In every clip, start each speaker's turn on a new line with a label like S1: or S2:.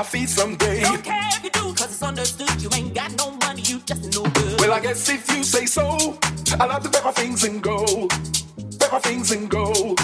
S1: my feet someday.
S2: Don't care if you do, cause it's understood. You ain't got no money, you just no good.
S1: Well, I guess if you say so, I'll have to bet my things and go. Bet my things and go.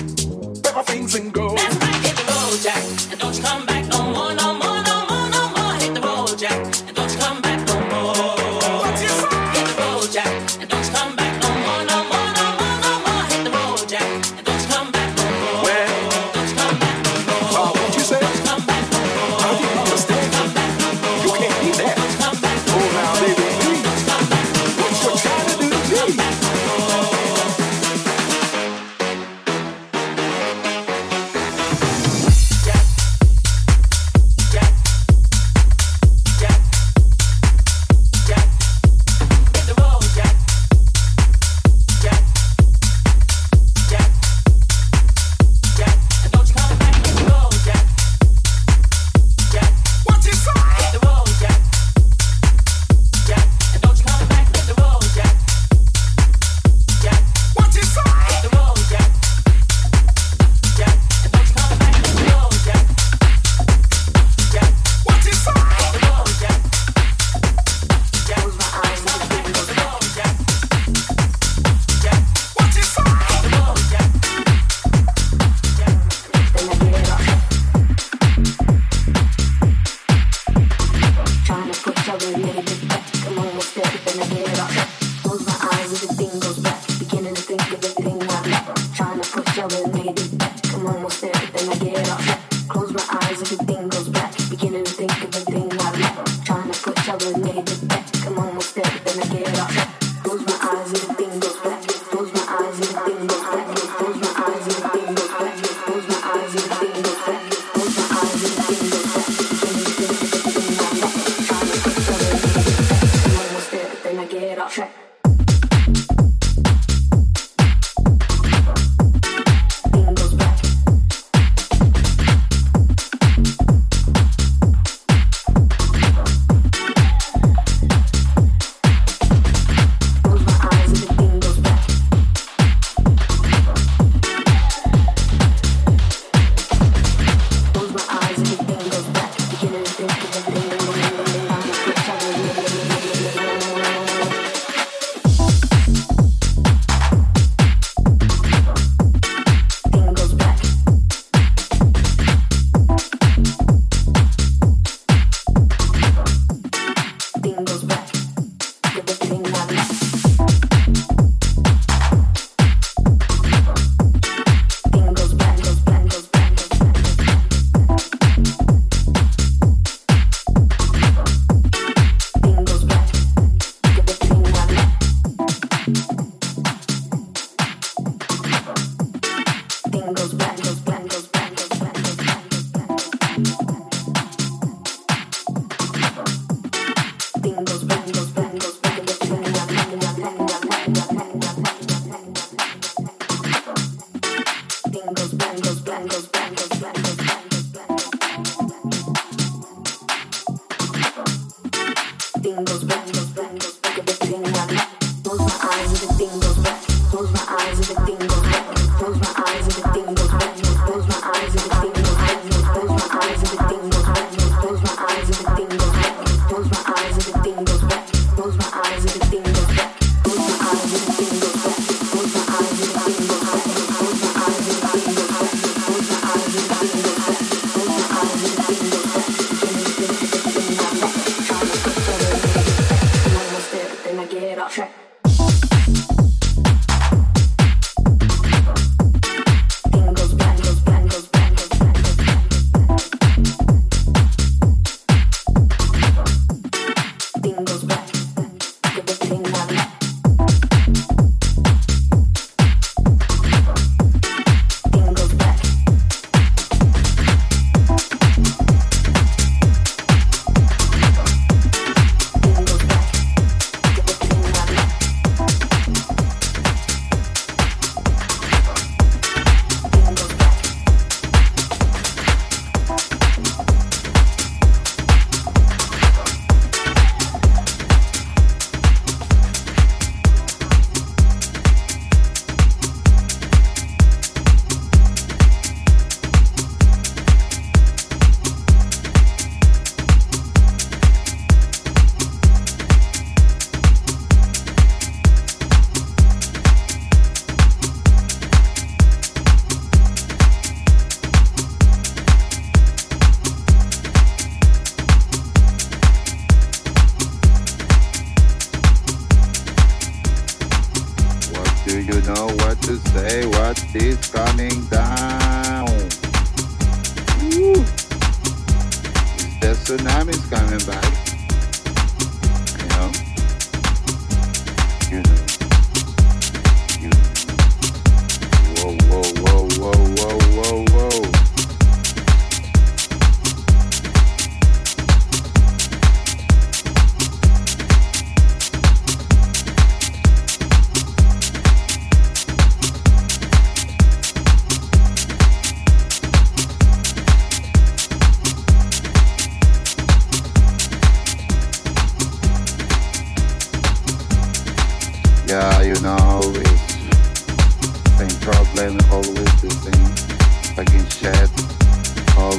S2: 老帅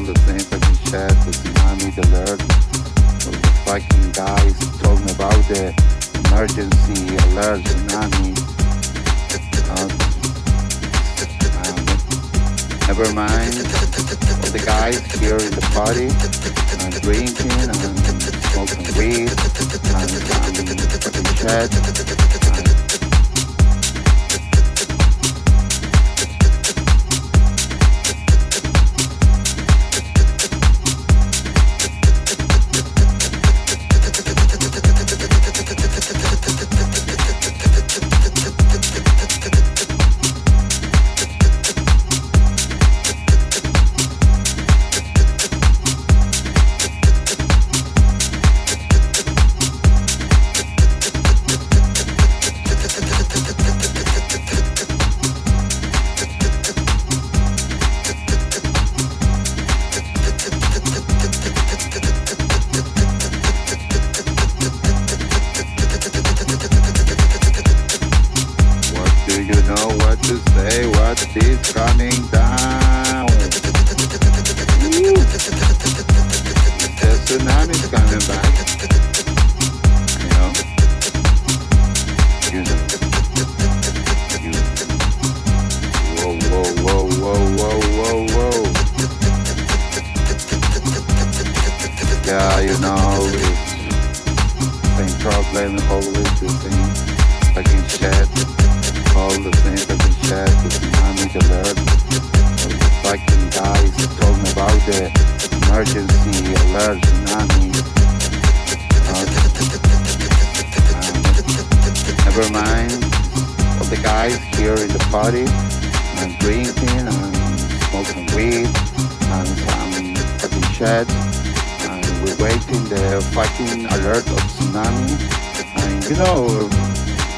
S2: The
S3: same fucking shit, the tsunami, the alert. All the fucking guys talking about the emergency alert tsunami. Uh, um, never mind. All the guys here in the party, uh, drinking and smoking weed and um, fucking. Is coming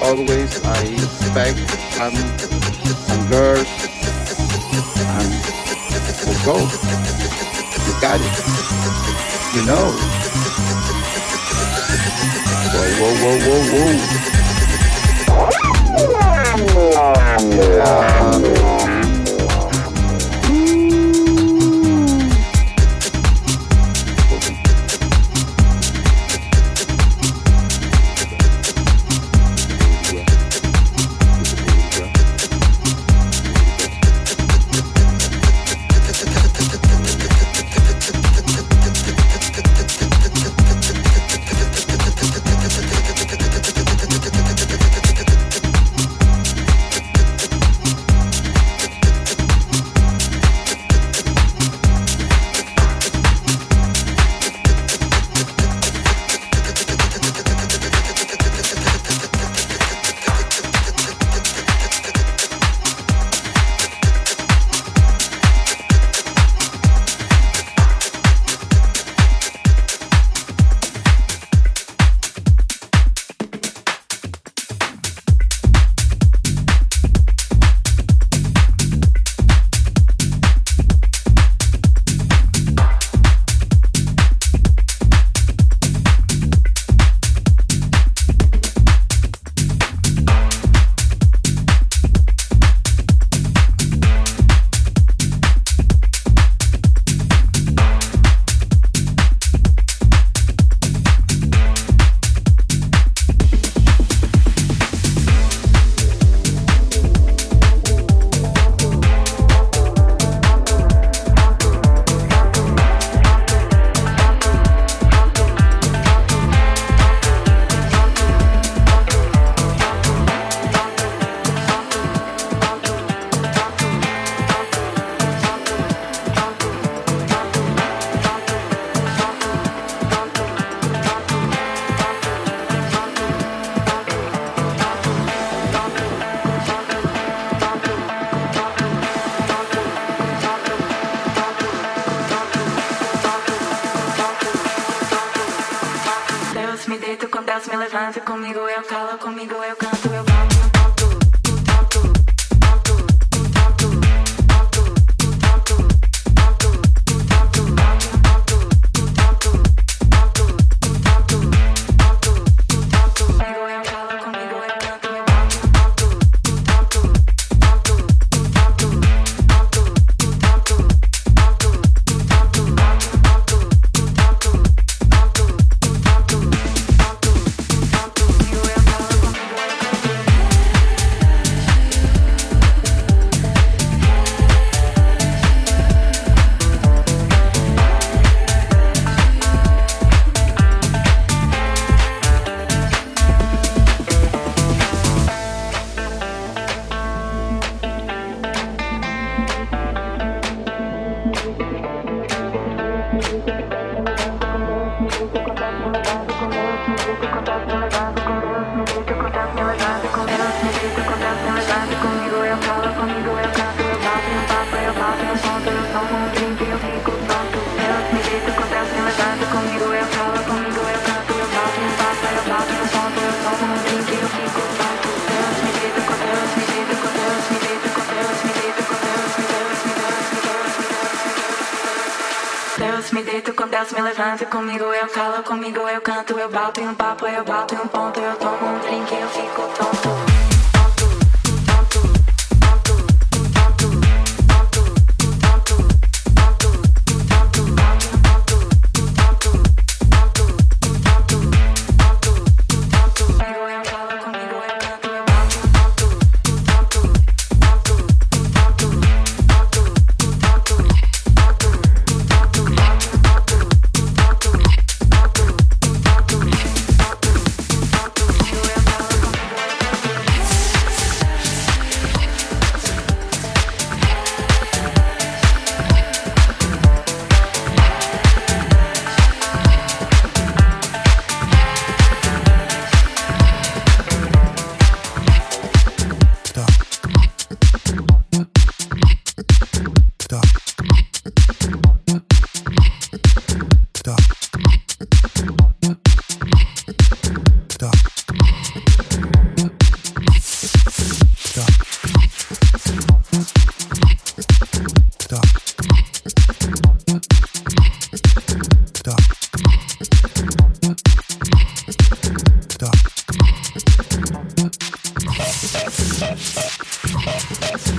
S3: always I expect some, some girls and we'll go. You got it. You know. Whoa, whoa, whoa, whoa, whoa. Yeah.